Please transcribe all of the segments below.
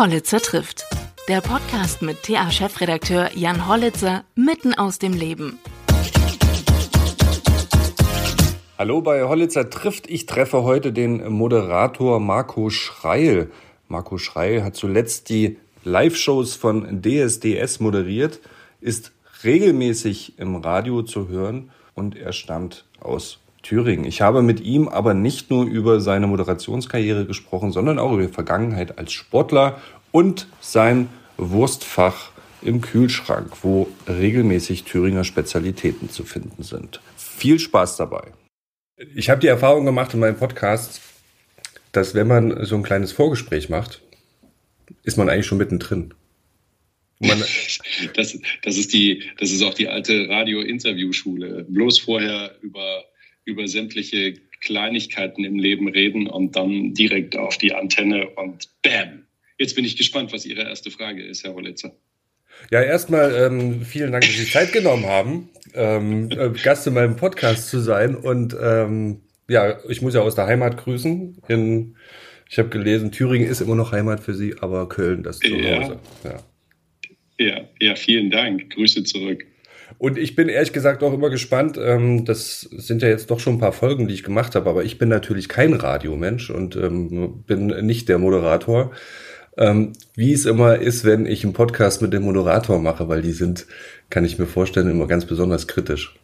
Hollitzer trifft. Der Podcast mit TA-Chefredakteur Jan Hollitzer mitten aus dem Leben. Hallo bei Hollitzer trifft. Ich treffe heute den Moderator Marco Schreil. Marco Schreil hat zuletzt die Live-Shows von DSDS moderiert, ist regelmäßig im Radio zu hören und er stammt aus Thüringen. Ich habe mit ihm aber nicht nur über seine Moderationskarriere gesprochen, sondern auch über die Vergangenheit als Sportler und sein Wurstfach im Kühlschrank, wo regelmäßig Thüringer Spezialitäten zu finden sind. Viel Spaß dabei. Ich habe die Erfahrung gemacht in meinem Podcast, dass wenn man so ein kleines Vorgespräch macht, ist man eigentlich schon mittendrin. das, das, ist die, das ist auch die alte Radio-Interview-Schule. Bloß vorher über über sämtliche Kleinigkeiten im Leben reden und dann direkt auf die Antenne und bam. Jetzt bin ich gespannt, was Ihre erste Frage ist, Herr Hollitzer. Ja, erstmal ähm, vielen Dank, dass Sie Zeit genommen haben, ähm, äh, Gast in meinem Podcast zu sein. Und ähm, ja, ich muss ja aus der Heimat grüßen. In, ich habe gelesen, Thüringen ist immer noch Heimat für Sie, aber Köln das Zuhause. Ja. Ja. ja, ja, vielen Dank. Grüße zurück. Und ich bin ehrlich gesagt auch immer gespannt. Ähm, das sind ja jetzt doch schon ein paar Folgen, die ich gemacht habe, aber ich bin natürlich kein Radiomensch und ähm, bin nicht der Moderator. Ähm, wie es immer ist, wenn ich einen Podcast mit dem Moderator mache, weil die sind, kann ich mir vorstellen, immer ganz besonders kritisch.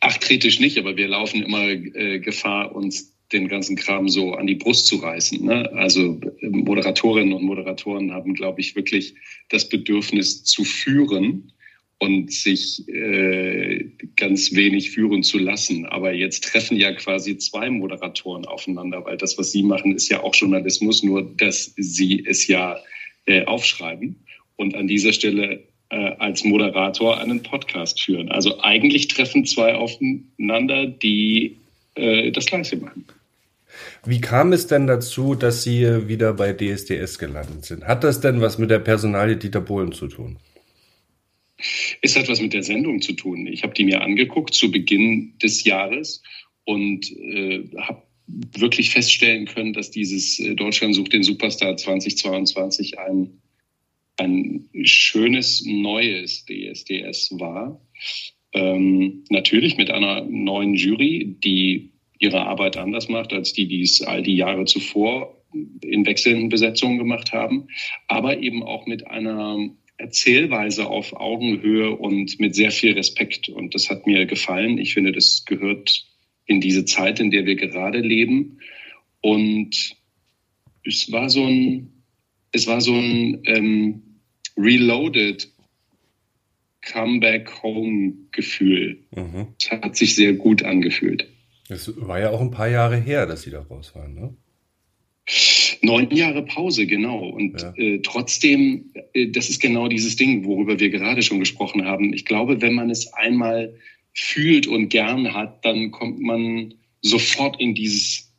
Ach, kritisch nicht, aber wir laufen immer äh, Gefahr, uns den ganzen Kram so an die Brust zu reißen. Ne? Also Moderatorinnen und Moderatoren haben, glaube ich, wirklich das Bedürfnis zu führen und sich äh, ganz wenig führen zu lassen. Aber jetzt treffen ja quasi zwei Moderatoren aufeinander, weil das, was Sie machen, ist ja auch Journalismus, nur dass Sie es ja äh, aufschreiben und an dieser Stelle äh, als Moderator einen Podcast führen. Also eigentlich treffen zwei aufeinander, die äh, das Gleiche machen. Wie kam es denn dazu, dass Sie wieder bei DSDS gelandet sind? Hat das denn was mit der Personalie Dieter Bohlen zu tun? Es hat was mit der Sendung zu tun. Ich habe die mir angeguckt zu Beginn des Jahres und äh, habe wirklich feststellen können, dass dieses äh, Deutschland sucht den Superstar 2022 ein, ein schönes neues DSDS war. Ähm, natürlich mit einer neuen Jury, die ihre Arbeit anders macht als die, die es all die Jahre zuvor in wechselnden Besetzungen gemacht haben, aber eben auch mit einer Erzählweise auf Augenhöhe und mit sehr viel Respekt. Und das hat mir gefallen. Ich finde, das gehört in diese Zeit, in der wir gerade leben. Und es war so ein, es war so ein ähm, reloaded Comeback Home Gefühl. Mhm. Es hat sich sehr gut angefühlt. Es war ja auch ein paar Jahre her, dass Sie da raus waren, ne? Neun Jahre Pause, genau. Und ja. äh, trotzdem, äh, das ist genau dieses Ding, worüber wir gerade schon gesprochen haben. Ich glaube, wenn man es einmal fühlt und gern hat, dann kommt man sofort in dieses,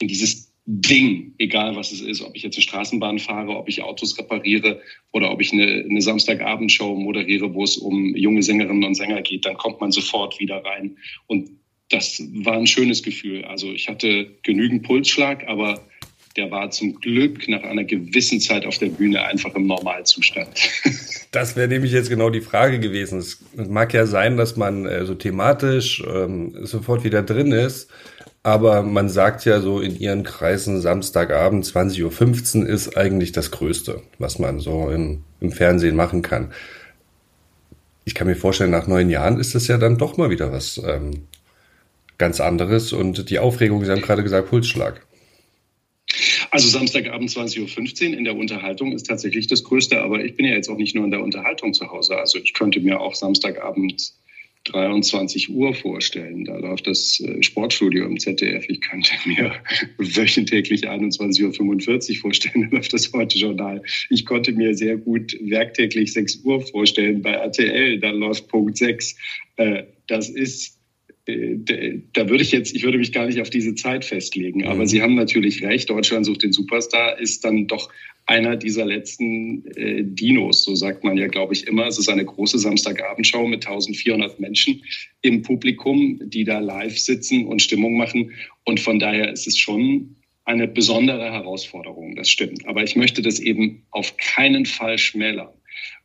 in dieses Ding, egal was es ist, ob ich jetzt eine Straßenbahn fahre, ob ich Autos repariere oder ob ich eine, eine Samstagabendshow moderiere, wo es um junge Sängerinnen und Sänger geht, dann kommt man sofort wieder rein. Und das war ein schönes Gefühl. Also ich hatte genügend Pulsschlag, aber der war zum Glück nach einer gewissen Zeit auf der Bühne einfach im Normalzustand. Das wäre nämlich jetzt genau die Frage gewesen. Es mag ja sein, dass man äh, so thematisch ähm, sofort wieder drin ist, aber man sagt ja so in ihren Kreisen, Samstagabend 20.15 Uhr ist eigentlich das Größte, was man so im, im Fernsehen machen kann. Ich kann mir vorstellen, nach neun Jahren ist das ja dann doch mal wieder was ähm, ganz anderes und die Aufregung, Sie haben gerade gesagt, Pulsschlag. Also Samstagabend 20.15 Uhr in der Unterhaltung ist tatsächlich das Größte, aber ich bin ja jetzt auch nicht nur in der Unterhaltung zu Hause. Also ich könnte mir auch Samstagabend 23 Uhr vorstellen. Da läuft das äh, Sportstudio im ZDF. Ich könnte mir wöchentlich 21.45 Uhr vorstellen, da läuft das Heute-Journal. Ich konnte mir sehr gut werktäglich 6 Uhr vorstellen bei RTL. Da läuft Punkt 6. Äh, das ist da würde ich jetzt, ich würde mich gar nicht auf diese Zeit festlegen. Aber mhm. Sie haben natürlich recht, Deutschland sucht den Superstar ist dann doch einer dieser letzten äh, Dinos, so sagt man ja, glaube ich, immer. Es ist eine große Samstagabendshow mit 1400 Menschen im Publikum, die da live sitzen und Stimmung machen. Und von daher ist es schon eine besondere Herausforderung, das stimmt. Aber ich möchte das eben auf keinen Fall schmälern,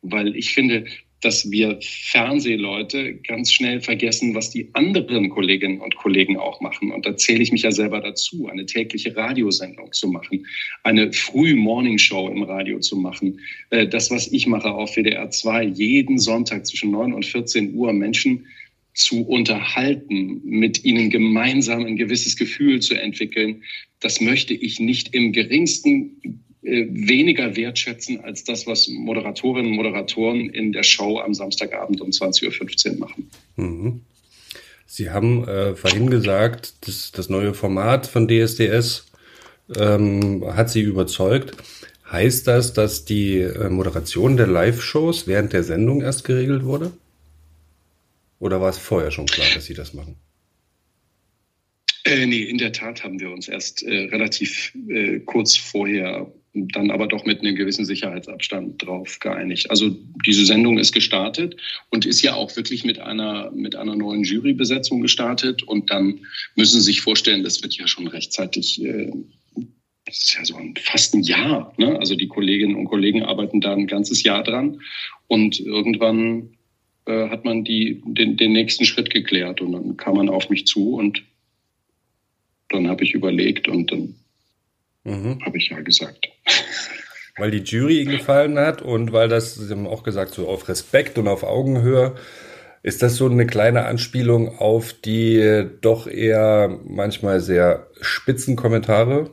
weil ich finde, dass wir Fernsehleute ganz schnell vergessen, was die anderen Kolleginnen und Kollegen auch machen. Und da zähle ich mich ja selber dazu, eine tägliche Radiosendung zu machen, eine Früh-Morning-Show im Radio zu machen. Äh, das, was ich mache auf WDR 2, jeden Sonntag zwischen 9 und 14 Uhr Menschen zu unterhalten, mit ihnen gemeinsam ein gewisses Gefühl zu entwickeln, das möchte ich nicht im geringsten weniger wertschätzen als das, was Moderatorinnen und Moderatoren in der Show am Samstagabend um 20.15 Uhr machen. Mhm. Sie haben äh, vorhin gesagt, das, das neue Format von DSDS ähm, hat Sie überzeugt. Heißt das, dass die äh, Moderation der Live-Shows während der Sendung erst geregelt wurde? Oder war es vorher schon klar, dass Sie das machen? Äh, nee, in der Tat haben wir uns erst äh, relativ äh, kurz vorher dann aber doch mit einem gewissen Sicherheitsabstand drauf geeinigt. Also diese Sendung ist gestartet und ist ja auch wirklich mit einer, mit einer neuen Jurybesetzung gestartet. Und dann müssen Sie sich vorstellen, das wird ja schon rechtzeitig, äh, das ist ja so ein, fast ein Jahr. Ne? Also die Kolleginnen und Kollegen arbeiten da ein ganzes Jahr dran. Und irgendwann äh, hat man die, den, den nächsten Schritt geklärt und dann kam man auf mich zu und dann habe ich überlegt und dann mhm. habe ich ja gesagt. Weil die Jury gefallen hat und weil das, Sie haben auch gesagt, so auf Respekt und auf Augenhöhe. Ist das so eine kleine Anspielung auf die doch eher manchmal sehr spitzen Kommentare,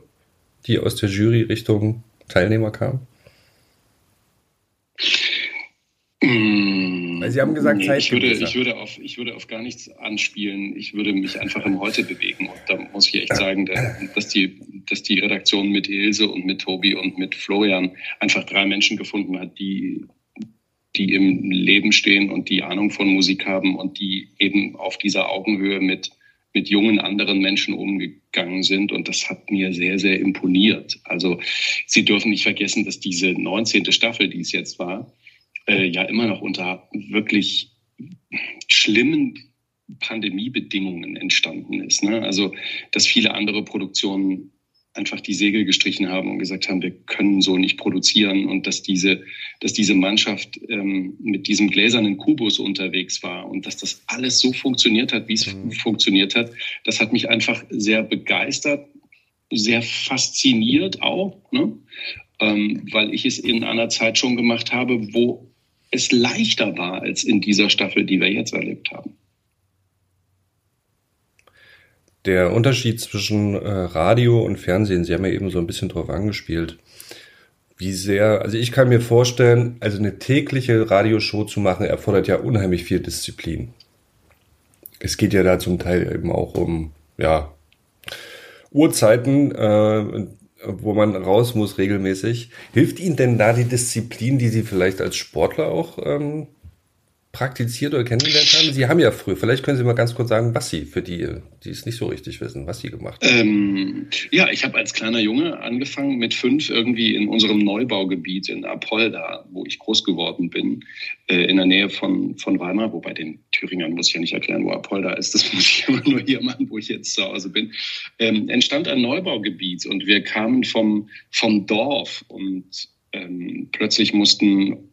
die aus der Jury Richtung Teilnehmer kamen? Weil Sie haben gesagt, nee, Zeit. Ich würde, ich, würde auf, ich würde auf gar nichts anspielen. Ich würde mich einfach im Heute bewegen. Und da muss ich echt sagen, dass die, dass die Redaktion mit Ilse und mit Tobi und mit Florian einfach drei Menschen gefunden hat, die, die im Leben stehen und die Ahnung von Musik haben und die eben auf dieser Augenhöhe mit, mit jungen anderen Menschen umgegangen sind. Und das hat mir sehr, sehr imponiert. Also Sie dürfen nicht vergessen, dass diese 19. Staffel, die es jetzt war, äh, ja immer noch unter wirklich schlimmen Pandemiebedingungen entstanden ist. Ne? Also, dass viele andere Produktionen einfach die Segel gestrichen haben und gesagt haben, wir können so nicht produzieren und dass diese, dass diese Mannschaft ähm, mit diesem gläsernen Kubus unterwegs war und dass das alles so funktioniert hat, wie es mhm. funktioniert hat, das hat mich einfach sehr begeistert, sehr fasziniert auch, ne? ähm, weil ich es in einer Zeit schon gemacht habe, wo es leichter war als in dieser Staffel, die wir jetzt erlebt haben. Der Unterschied zwischen äh, Radio und Fernsehen, Sie haben ja eben so ein bisschen drauf angespielt. Wie sehr, also ich kann mir vorstellen, also eine tägliche Radioshow zu machen, erfordert ja unheimlich viel Disziplin. Es geht ja da zum Teil eben auch um, ja, Uhrzeiten, äh, wo man raus muss regelmäßig. Hilft Ihnen denn da die Disziplin, die Sie vielleicht als Sportler auch ähm, praktiziert oder kennengelernt haben? Sie haben ja früher, vielleicht können Sie mal ganz kurz sagen, was Sie für die, die es nicht so richtig wissen, was Sie gemacht haben. Ähm, ja, ich habe als kleiner Junge angefangen mit fünf irgendwie in unserem Neubaugebiet in Apolda, wo ich groß geworden bin, äh, in der Nähe von, von Weimar, wobei den Thüringern muss ich ja nicht erklären, wo Apolda ist, das muss ich immer nur hier machen, wo ich jetzt zu Hause bin, ähm, entstand ein Neubaugebiet und wir kamen vom, vom Dorf und ähm, plötzlich mussten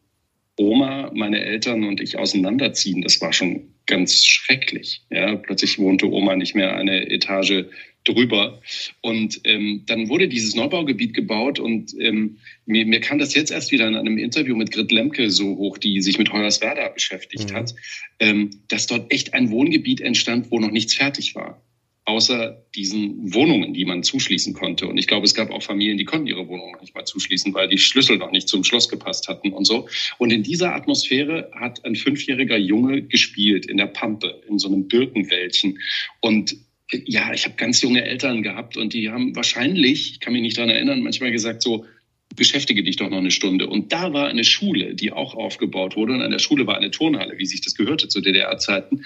Oma, meine Eltern und ich auseinanderziehen, das war schon ganz schrecklich. Ja, plötzlich wohnte Oma nicht mehr eine Etage drüber. Und ähm, dann wurde dieses Neubaugebiet gebaut und ähm, mir, mir kam das jetzt erst wieder in einem Interview mit Grit Lemke so hoch, die sich mit Hoyerswerda beschäftigt mhm. hat, ähm, dass dort echt ein Wohngebiet entstand, wo noch nichts fertig war außer diesen Wohnungen, die man zuschließen konnte. Und ich glaube, es gab auch Familien, die konnten ihre Wohnungen nicht mal zuschließen, weil die Schlüssel noch nicht zum Schloss gepasst hatten und so. Und in dieser Atmosphäre hat ein fünfjähriger Junge gespielt in der Pampe, in so einem Birkenwäldchen. Und ja, ich habe ganz junge Eltern gehabt und die haben wahrscheinlich, ich kann mich nicht daran erinnern, manchmal gesagt so, beschäftige dich doch noch eine Stunde. Und da war eine Schule, die auch aufgebaut wurde. Und an der Schule war eine Turnhalle, wie sich das gehörte zu DDR-Zeiten.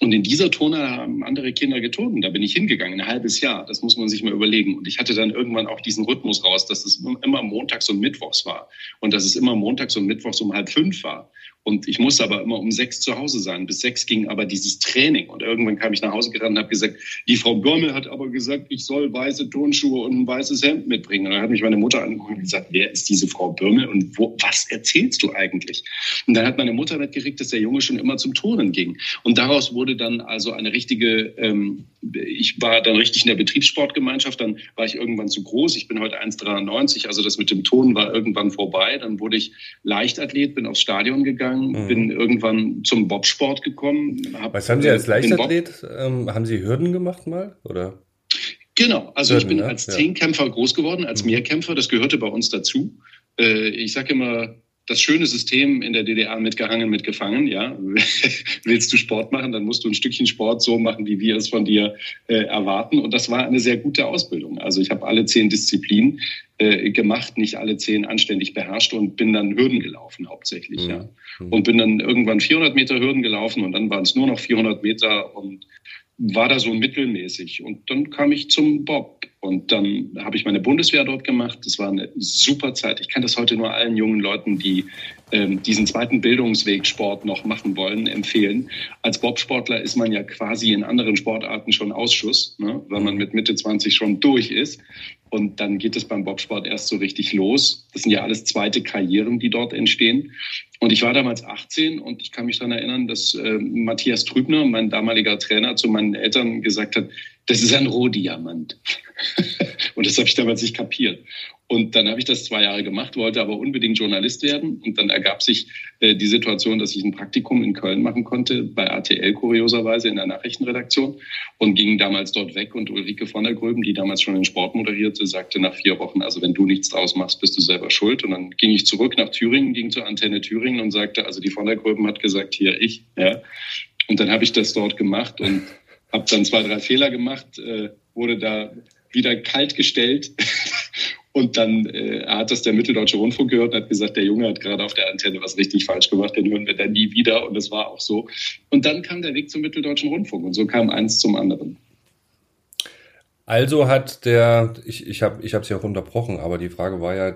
Und in dieser Turnhalle haben andere Kinder geturnt. Da bin ich hingegangen, ein halbes Jahr. Das muss man sich mal überlegen. Und ich hatte dann irgendwann auch diesen Rhythmus raus, dass es immer montags und mittwochs war. Und dass es immer montags und mittwochs um halb fünf war. Und ich musste aber immer um sechs zu Hause sein. Bis sechs ging aber dieses Training. Und irgendwann kam ich nach Hause gerannt und habe gesagt, die Frau Birmel hat aber gesagt, ich soll weiße Turnschuhe und ein weißes Hemd mitbringen. Und dann hat mich meine Mutter angeguckt und gesagt, wer ist diese Frau Birmel und wo, was erzählst du eigentlich? Und dann hat meine Mutter mitgekriegt, dass der Junge schon immer zum Turnen ging. Und daraus wurde dann also eine richtige, ähm, ich war dann richtig in der Betriebssportgemeinschaft, dann war ich irgendwann zu groß. Ich bin heute 1,93, also das mit dem Turnen war irgendwann vorbei. Dann wurde ich Leichtathlet, bin aufs Stadion gegangen, mhm. bin irgendwann zum Bobsport gekommen. Was haben Sie als äh, Leichtathlet? Ähm, haben Sie Hürden gemacht mal? Oder? Genau, also ich bin als Zehnkämpfer groß geworden, als mhm. Mehrkämpfer, das gehörte bei uns dazu. Äh, ich sage immer, das schöne System in der DDR mitgehangen, mitgefangen. Ja, willst du Sport machen, dann musst du ein Stückchen Sport so machen, wie wir es von dir äh, erwarten. Und das war eine sehr gute Ausbildung. Also ich habe alle zehn Disziplinen äh, gemacht, nicht alle zehn anständig beherrscht und bin dann Hürden gelaufen hauptsächlich. Mhm. Ja, und bin dann irgendwann 400 Meter Hürden gelaufen und dann waren es nur noch 400 Meter und war da so mittelmäßig. Und dann kam ich zum Bob. Und dann habe ich meine Bundeswehr dort gemacht. Das war eine super Zeit. Ich kann das heute nur allen jungen Leuten, die ähm, diesen zweiten Bildungsweg Sport noch machen wollen, empfehlen. Als Bobsportler ist man ja quasi in anderen Sportarten schon Ausschuss, ne, weil man mit Mitte 20 schon durch ist. Und dann geht es beim Bobsport erst so richtig los. Das sind ja alles zweite Karrieren, die dort entstehen. Und ich war damals 18 und ich kann mich daran erinnern, dass äh, Matthias Trübner, mein damaliger Trainer, zu meinen Eltern gesagt hat, das ist ein Rohdiamant. und das habe ich damals nicht kapiert. Und dann habe ich das zwei Jahre gemacht, wollte aber unbedingt Journalist werden. Und dann ergab sich äh, die Situation, dass ich ein Praktikum in Köln machen konnte, bei RTL kurioserweise in der Nachrichtenredaktion und ging damals dort weg. Und Ulrike von der Gröben, die damals schon den Sport moderierte, sagte nach vier Wochen, also wenn du nichts draus machst, bist du selber schuld. Und dann ging ich zurück nach Thüringen, ging zur Antenne Thüringen und sagte, also die von der Gröben hat gesagt, hier ich. Ja. Und dann habe ich das dort gemacht und habe dann zwei, drei Fehler gemacht, äh, wurde da wieder kalt gestellt Und dann äh, hat das der Mitteldeutsche Rundfunk gehört und hat gesagt, der Junge hat gerade auf der Antenne was richtig falsch gemacht, den hören wir dann nie wieder. Und das war auch so. Und dann kam der Weg zum Mitteldeutschen Rundfunk und so kam eins zum anderen. Also hat der, ich, ich habe ich es ja auch unterbrochen, aber die Frage war ja,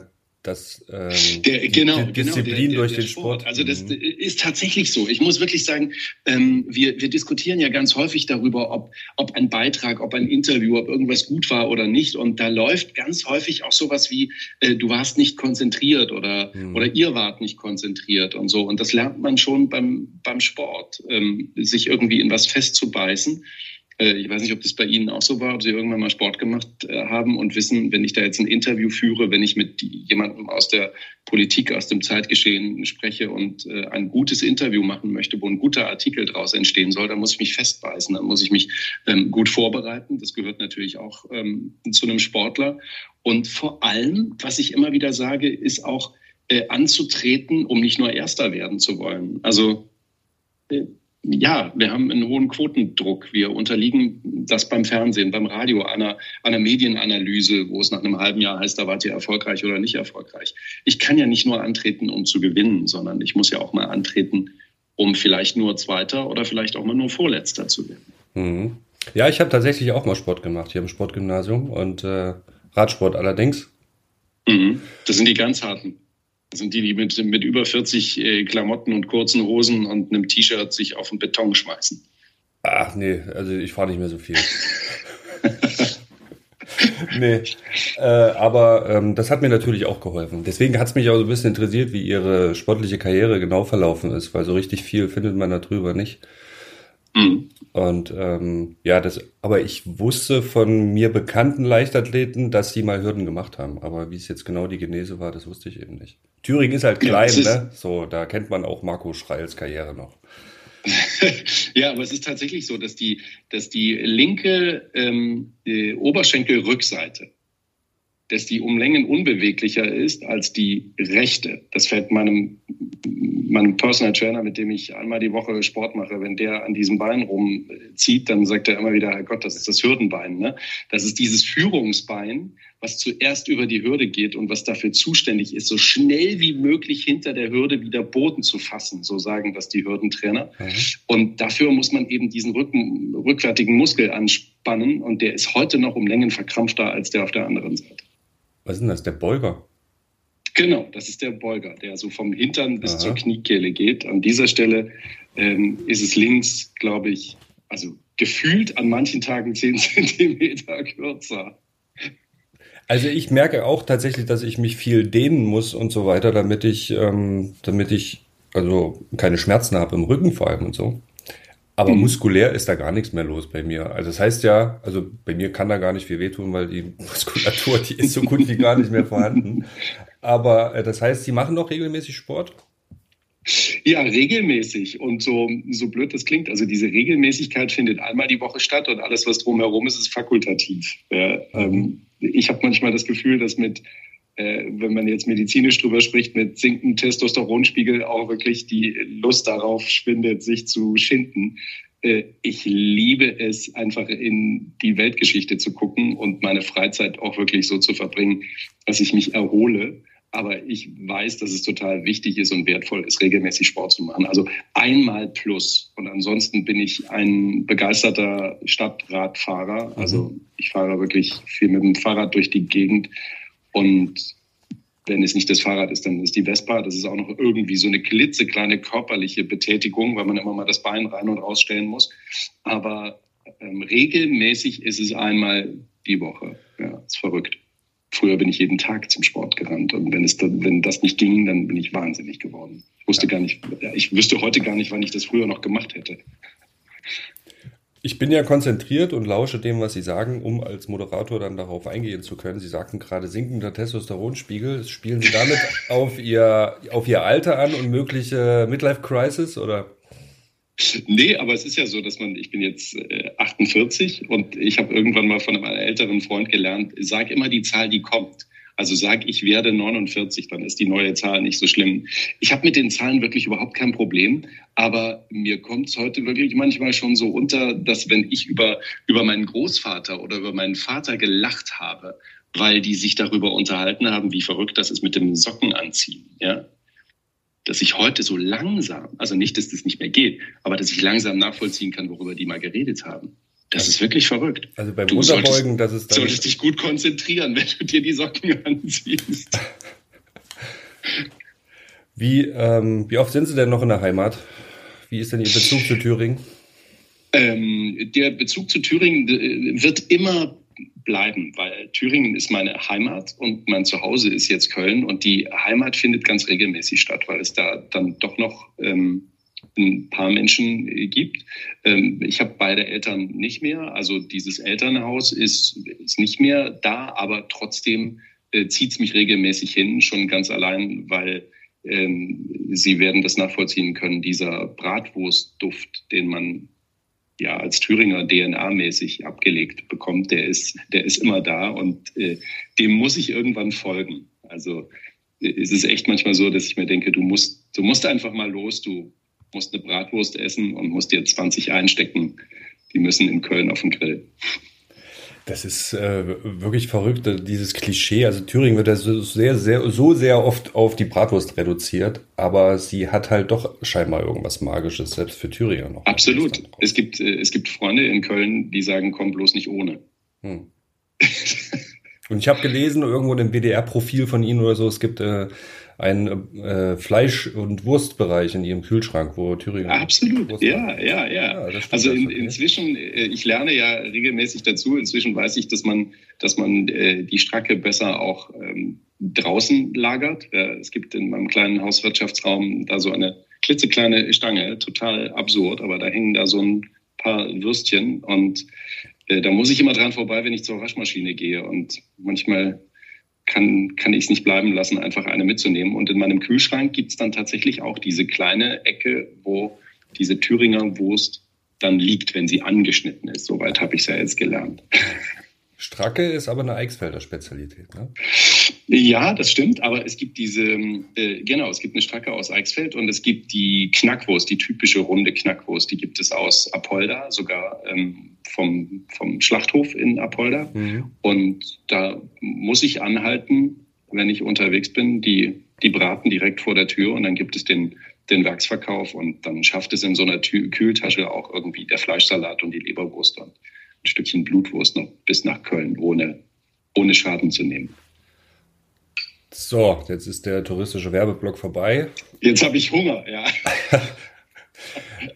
dass ähm, der, genau, die Disziplin genau, der, der, durch den Sport. Sport. Also das mhm. ist tatsächlich so. Ich muss wirklich sagen, ähm, wir, wir diskutieren ja ganz häufig darüber, ob, ob ein Beitrag, ob ein Interview, ob irgendwas gut war oder nicht. Und da läuft ganz häufig auch sowas wie, äh, du warst nicht konzentriert oder, mhm. oder ihr wart nicht konzentriert und so. Und das lernt man schon beim, beim Sport, ähm, sich irgendwie in was festzubeißen. Äh, ich weiß nicht, ob das bei Ihnen auch so war, ob Sie irgendwann mal Sport gemacht äh, haben und wissen, wenn ich da jetzt ein Interview führe, wenn ich mit jemandem aus der Politik, aus dem Zeitgeschehen spreche und äh, ein gutes Interview machen möchte, wo ein guter Artikel daraus entstehen soll, dann muss ich mich festbeißen, dann muss ich mich ähm, gut vorbereiten. Das gehört natürlich auch ähm, zu einem Sportler. Und vor allem, was ich immer wieder sage, ist auch anzutreten, um nicht nur Erster werden zu wollen. Also ja, wir haben einen hohen Quotendruck. Wir unterliegen das beim Fernsehen, beim Radio, einer, einer Medienanalyse, wo es nach einem halben Jahr heißt, da wart ihr erfolgreich oder nicht erfolgreich. Ich kann ja nicht nur antreten, um zu gewinnen, sondern ich muss ja auch mal antreten, um vielleicht nur Zweiter oder vielleicht auch mal nur Vorletzter zu werden. Mhm. Ja, ich habe tatsächlich auch mal Sport gemacht hier im Sportgymnasium und äh, Radsport allerdings. Mhm. Das sind die ganz harten. Sind die, die mit, mit über 40 äh, Klamotten und kurzen Hosen und einem T-Shirt sich auf den Beton schmeißen. Ach nee, also ich fahre nicht mehr so viel. nee, äh, aber ähm, das hat mir natürlich auch geholfen. Deswegen hat es mich auch so ein bisschen interessiert, wie ihre sportliche Karriere genau verlaufen ist, weil so richtig viel findet man darüber nicht. Mhm. Und ähm, ja, das, aber ich wusste von mir bekannten Leichtathleten, dass sie mal Hürden gemacht haben. Aber wie es jetzt genau die Genese war, das wusste ich eben nicht. Thüringen ist halt klein, ja, ist ne? So, da kennt man auch Marco Schreils Karriere noch. ja, aber es ist tatsächlich so, dass die, dass die linke ähm, die Oberschenkelrückseite, dass die um Längen unbeweglicher ist als die rechte. Das fällt meinem meinem Personal Trainer, mit dem ich einmal die Woche Sport mache, wenn der an diesem Bein rumzieht, dann sagt er immer wieder, Herr Gott, das ist das Hürdenbein. Ne? Das ist dieses Führungsbein, was zuerst über die Hürde geht und was dafür zuständig ist, so schnell wie möglich hinter der Hürde wieder Boden zu fassen, so sagen das die Hürdentrainer. Mhm. Und dafür muss man eben diesen Rücken, rückwärtigen Muskel anspannen und der ist heute noch um Längen verkrampfter als der auf der anderen Seite. Was ist denn das, der Beuger? Genau, das ist der Beuger, der so vom Hintern bis Aha. zur Kniekehle geht. An dieser Stelle ähm, ist es links, glaube ich, also gefühlt an manchen Tagen zehn Zentimeter kürzer. Also ich merke auch tatsächlich, dass ich mich viel dehnen muss und so weiter, damit ich, ähm, damit ich also keine Schmerzen habe im Rücken vor allem und so. Aber mhm. muskulär ist da gar nichts mehr los bei mir. Also das heißt ja, also bei mir kann da gar nicht viel wehtun, weil die Muskulatur, die ist so gut wie gar nicht mehr vorhanden. Aber äh, das heißt, Sie machen noch regelmäßig Sport? Ja, regelmäßig. Und so, so blöd das klingt, also diese Regelmäßigkeit findet einmal die Woche statt und alles, was drumherum ist, ist fakultativ. Ja, ähm, ich habe manchmal das Gefühl, dass mit, wenn man jetzt medizinisch drüber spricht, mit sinkendem Testosteronspiegel auch wirklich die Lust darauf schwindet, sich zu schinden. Äh, ich liebe es, einfach in die Weltgeschichte zu gucken und meine Freizeit auch wirklich so zu verbringen, dass ich mich erhole. Aber ich weiß, dass es total wichtig ist und wertvoll ist, regelmäßig Sport zu machen. Also einmal plus. Und ansonsten bin ich ein begeisterter Stadtradfahrer. Also ich fahre wirklich viel mit dem Fahrrad durch die Gegend. Und wenn es nicht das Fahrrad ist, dann ist die Vespa. Das ist auch noch irgendwie so eine klitzekleine körperliche Betätigung, weil man immer mal das Bein rein und rausstellen muss. Aber ähm, regelmäßig ist es einmal die Woche. Ja, ist verrückt. Früher bin ich jeden Tag zum Sport gerannt und wenn, es, wenn das nicht ging, dann bin ich wahnsinnig geworden. Ich wusste gar nicht, ich wüsste heute gar nicht, wann ich das früher noch gemacht hätte. Ich bin ja konzentriert und lausche dem, was Sie sagen, um als Moderator dann darauf eingehen zu können. Sie sagten gerade sinkender Testosteronspiegel. Spielen Sie damit auf Ihr, auf Ihr Alter an und mögliche Midlife-Crisis oder? Nee, aber es ist ja so, dass man, ich bin jetzt äh, 48 und ich habe irgendwann mal von einem älteren Freund gelernt, sag immer die Zahl, die kommt. Also sag, ich werde 49, dann ist die neue Zahl nicht so schlimm. Ich habe mit den Zahlen wirklich überhaupt kein Problem, aber mir kommt es heute wirklich manchmal schon so unter, dass wenn ich über, über meinen Großvater oder über meinen Vater gelacht habe, weil die sich darüber unterhalten haben, wie verrückt das ist mit dem Socken anziehen, ja, dass ich heute so langsam, also nicht, dass das nicht mehr geht, aber dass ich langsam nachvollziehen kann, worüber die mal geredet haben. Das also, ist wirklich verrückt. Also beim du Unterbeugen, das ist dann solltest dich gut konzentrieren, wenn du dir die Socken anziehst. Wie, ähm, wie oft sind Sie denn noch in der Heimat? Wie ist denn Ihr Bezug zu Thüringen? Ähm, der Bezug zu Thüringen äh, wird immer bleiben, weil Thüringen ist meine Heimat und mein Zuhause ist jetzt Köln und die Heimat findet ganz regelmäßig statt, weil es da dann doch noch ähm, ein paar Menschen äh, gibt. Ähm, ich habe beide Eltern nicht mehr. Also dieses Elternhaus ist, ist nicht mehr da, aber trotzdem äh, zieht es mich regelmäßig hin, schon ganz allein, weil ähm, Sie werden das nachvollziehen können, dieser Bratwurstduft, den man ja als Thüringer DNA-mäßig abgelegt bekommt, der ist, der ist immer da und äh, dem muss ich irgendwann folgen. Also äh, es ist echt manchmal so, dass ich mir denke, du musst, du musst einfach mal los, du musst eine Bratwurst essen und musst dir 20 einstecken. Die müssen in Köln auf den Grill. Das ist äh, wirklich verrückt, dieses Klischee. Also Thüringen wird ja so sehr, sehr, so sehr oft auf die Bratwurst reduziert, aber sie hat halt doch scheinbar irgendwas Magisches, selbst für Thüringer noch. Absolut. Es gibt, äh, es gibt Freunde in Köln, die sagen, komm bloß nicht ohne. Hm. Und ich habe gelesen, irgendwo in dem WDR-Profil von Ihnen oder so, es gibt äh, einen äh, Fleisch- und Wurstbereich in Ihrem Kühlschrank, wo Thüringen. Absolut, ja, ja, ja, ja. also in, inzwischen, äh, ich lerne ja regelmäßig dazu. Inzwischen weiß ich, dass man, dass man äh, die Stracke besser auch ähm, draußen lagert. Äh, es gibt in meinem kleinen Hauswirtschaftsraum da so eine klitzekleine Stange, total absurd, aber da hängen da so ein paar Würstchen und äh, da muss ich immer dran vorbei, wenn ich zur Waschmaschine gehe und manchmal kann, kann ich es nicht bleiben lassen, einfach eine mitzunehmen. Und in meinem Kühlschrank gibt es dann tatsächlich auch diese kleine Ecke, wo diese Thüringer Wurst dann liegt, wenn sie angeschnitten ist. Soweit habe ich es ja jetzt gelernt. Stracke ist aber eine Eichsfelder Spezialität, ne? Ja, das stimmt, aber es gibt diese, äh, genau, es gibt eine Stracke aus Eichsfeld und es gibt die Knackwurst, die typische runde Knackwurst, die gibt es aus Apolda, sogar ähm, vom, vom Schlachthof in Apolda. Mhm. Und da muss ich anhalten, wenn ich unterwegs bin, die, die braten direkt vor der Tür und dann gibt es den, den Werksverkauf und dann schafft es in so einer Tü Kühltasche auch irgendwie der Fleischsalat und die Leberwurst und ein Stückchen Blutwurst noch bis nach Köln, ohne, ohne Schaden zu nehmen. So, jetzt ist der touristische Werbeblock vorbei. Jetzt habe ich Hunger, ja.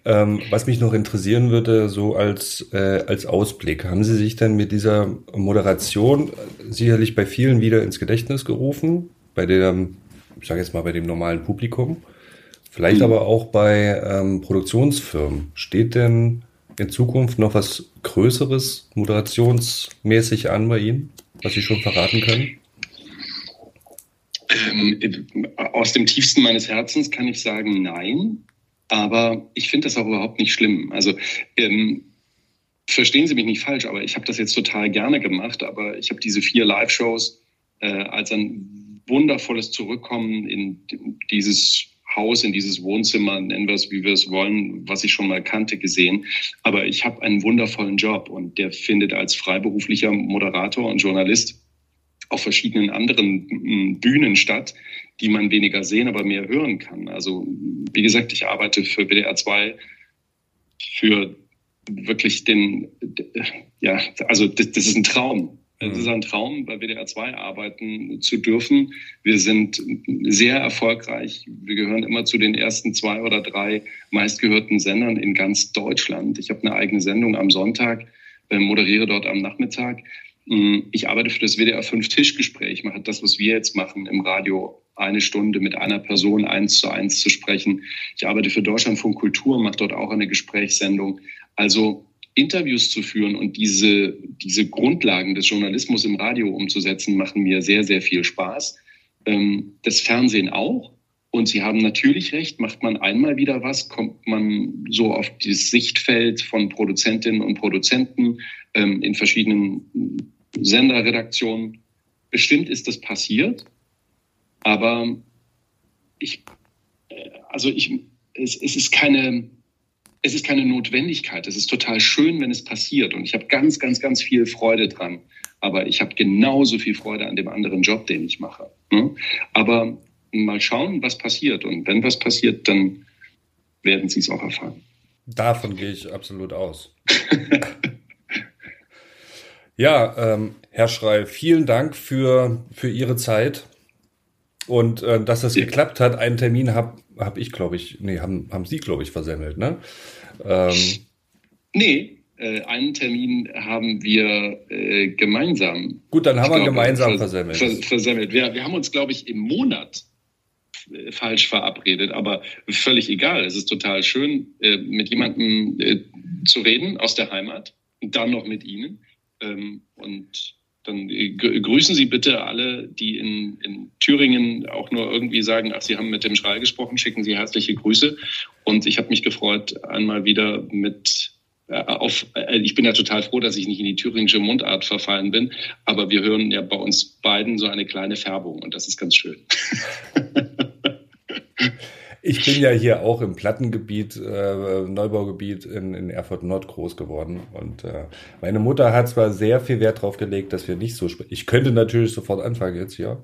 ähm, was mich noch interessieren würde, so als, äh, als Ausblick, haben Sie sich denn mit dieser Moderation sicherlich bei vielen wieder ins Gedächtnis gerufen, bei dem, ich sage jetzt mal bei dem normalen Publikum, vielleicht mhm. aber auch bei ähm, Produktionsfirmen. Steht denn in Zukunft noch was Größeres moderationsmäßig an bei Ihnen, was Sie schon verraten können? Ähm, aus dem tiefsten meines Herzens kann ich sagen, nein. Aber ich finde das auch überhaupt nicht schlimm. Also ähm, verstehen Sie mich nicht falsch, aber ich habe das jetzt total gerne gemacht. Aber ich habe diese vier Live-Shows äh, als ein wundervolles Zurückkommen in dieses Haus, in dieses Wohnzimmer, nennen wir es, wie wir es wollen, was ich schon mal kannte, gesehen. Aber ich habe einen wundervollen Job und der findet als freiberuflicher Moderator und Journalist auf verschiedenen anderen mm, Bühnen statt, die man weniger sehen, aber mehr hören kann. Also wie gesagt, ich arbeite für WDR 2 für wirklich den, ja, also das, das ist ein Traum. Es ist ein Traum, bei WDR 2 arbeiten zu dürfen. Wir sind sehr erfolgreich. Wir gehören immer zu den ersten zwei oder drei meistgehörten Sendern in ganz Deutschland. Ich habe eine eigene Sendung am Sonntag, äh, moderiere dort am Nachmittag. Mm, ich arbeite für das WDR 5 Tischgespräch. Man hat das, was wir jetzt machen im Radio, eine Stunde mit einer Person eins zu eins zu sprechen. Ich arbeite für Deutschlandfunk Kultur, mache dort auch eine Gesprächssendung. Also Interviews zu führen und diese, diese Grundlagen des Journalismus im Radio umzusetzen, machen mir sehr, sehr viel Spaß. Ähm, das Fernsehen auch. Und Sie haben natürlich recht, macht man einmal wieder was, kommt man so auf das Sichtfeld von Produzentinnen und Produzenten ähm, in verschiedenen Senderredaktionen. Bestimmt ist das passiert, aber ich, äh, also ich, es, es ist keine, es ist keine Notwendigkeit. Es ist total schön, wenn es passiert. Und ich habe ganz, ganz, ganz viel Freude dran. Aber ich habe genauso viel Freude an dem anderen Job, den ich mache. Ne? Aber mal schauen, was passiert. Und wenn was passiert, dann werden Sie es auch erfahren. Davon gehe ich absolut aus. ja, ähm, Herr Schrei, vielen Dank für, für Ihre Zeit. Und äh, dass das geklappt hat, einen Termin habe hab ich, glaube ich, nee, haben, haben Sie, glaube ich, versemmelt, ne? Ähm, nee, äh, einen Termin haben wir äh, gemeinsam. Gut, dann haben wir glaube, gemeinsam vers versemmelt. Vers versemmelt. Wir, wir haben uns, glaube ich, im Monat äh, falsch verabredet, aber völlig egal. Es ist total schön, äh, mit jemandem äh, zu reden aus der Heimat und dann noch mit Ihnen. Ähm, und dann grüßen Sie bitte alle, die in, in Thüringen auch nur irgendwie sagen, ach, Sie haben mit dem Schrei gesprochen, schicken Sie herzliche Grüße. Und ich habe mich gefreut, einmal wieder mit äh, auf, äh, ich bin ja total froh, dass ich nicht in die thüringische Mundart verfallen bin, aber wir hören ja bei uns beiden so eine kleine Färbung und das ist ganz schön. Ich bin ja hier auch im Plattengebiet, äh, Neubaugebiet in, in Erfurt Nord groß geworden. Und äh, meine Mutter hat zwar sehr viel Wert darauf gelegt, dass wir nicht so sprechen. Ich könnte natürlich sofort anfangen jetzt, ja.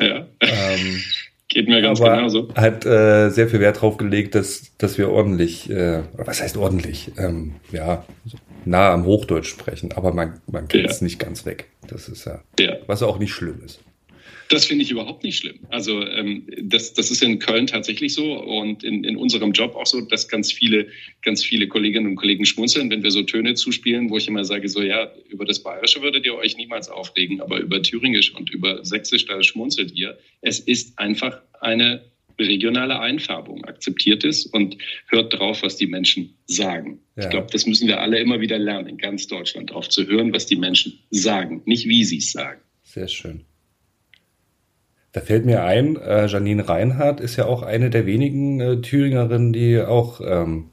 Ja. Ähm, Geht mir ganz aber genauso. Hat äh, sehr viel Wert darauf gelegt, dass, dass wir ordentlich, äh, was heißt ordentlich? Ähm, ja, nah am Hochdeutsch sprechen, aber man, man kennt es ja. nicht ganz weg. Das ist ja, ja, was auch nicht schlimm ist. Das finde ich überhaupt nicht schlimm. Also ähm, das, das ist in Köln tatsächlich so und in, in unserem Job auch so, dass ganz viele, ganz viele Kolleginnen und Kollegen schmunzeln, wenn wir so Töne zuspielen, wo ich immer sage, so ja, über das Bayerische würdet ihr euch niemals aufregen, aber über Thüringisch und über Sächsisch, da schmunzelt ihr. Es ist einfach eine regionale Einfärbung. Akzeptiert es und hört drauf, was die Menschen sagen. Ja. Ich glaube, das müssen wir alle immer wieder lernen, in ganz Deutschland, darauf zu hören, was die Menschen sagen, nicht wie sie es sagen. Sehr schön. Da fällt mir ein, äh, Janine Reinhardt ist ja auch eine der wenigen äh, Thüringerinnen, die auch ähm,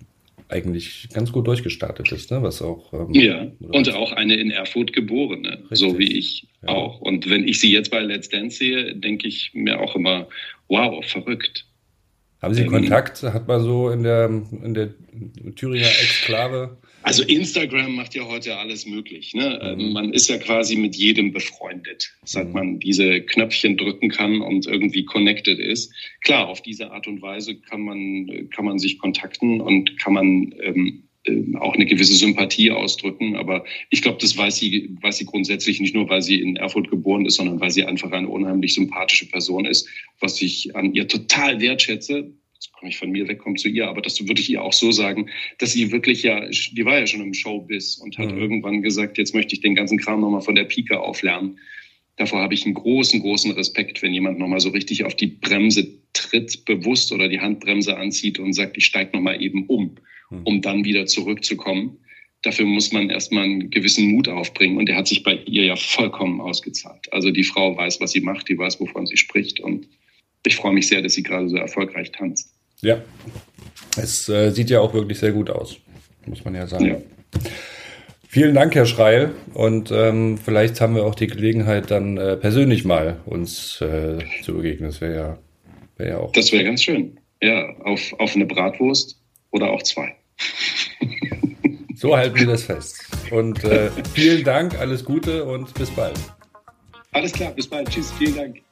eigentlich ganz gut durchgestartet ist, ne? Was auch ähm, ja und auch eine in Erfurt geborene, Richtig. so wie ich ja. auch. Und wenn ich sie jetzt bei Let's Dance sehe, denke ich mir auch immer, wow, verrückt. Haben Sie ähm, Kontakt? Hat man so in der in der Thüringer Exklave also Instagram macht ja heute alles möglich. Ne? Ähm, mhm. Man ist ja quasi mit jedem befreundet, seit mhm. man diese Knöpfchen drücken kann und irgendwie connected ist. Klar, auf diese Art und Weise kann man, kann man sich kontakten und kann man ähm, ähm, auch eine gewisse Sympathie ausdrücken. Aber ich glaube, das weiß sie, weiß sie grundsätzlich nicht nur, weil sie in Erfurt geboren ist, sondern weil sie einfach eine unheimlich sympathische Person ist, was ich an ihr total wertschätze. Jetzt komme ich von mir weg, komme zu ihr, aber das würde ich ihr auch so sagen, dass sie wirklich ja, die war ja schon im Showbiz und hat mhm. irgendwann gesagt, jetzt möchte ich den ganzen Kram nochmal von der Pike auflernen. Davor habe ich einen großen, großen Respekt, wenn jemand nochmal so richtig auf die Bremse tritt, bewusst oder die Handbremse anzieht und sagt, ich steige nochmal eben um. Hm. um dann wieder zurückzukommen. Dafür muss man erstmal einen gewissen Mut aufbringen und der hat sich bei ihr ja vollkommen ausgezahlt. Also die Frau weiß, was sie macht, die weiß, wovon sie spricht und ich freue mich sehr, dass sie gerade so erfolgreich tanzt. Ja, es äh, sieht ja auch wirklich sehr gut aus, muss man ja sagen. Ja. Vielen Dank, Herr Schreil. Und ähm, vielleicht haben wir auch die Gelegenheit, dann äh, persönlich mal uns äh, zu begegnen. Das wäre ja, wär ja auch. Das wäre ganz schön. Ja, auf, auf eine Bratwurst oder auch zwei. So halten wir das fest. Und äh, vielen Dank, alles Gute und bis bald. Alles klar, bis bald. Tschüss, vielen Dank.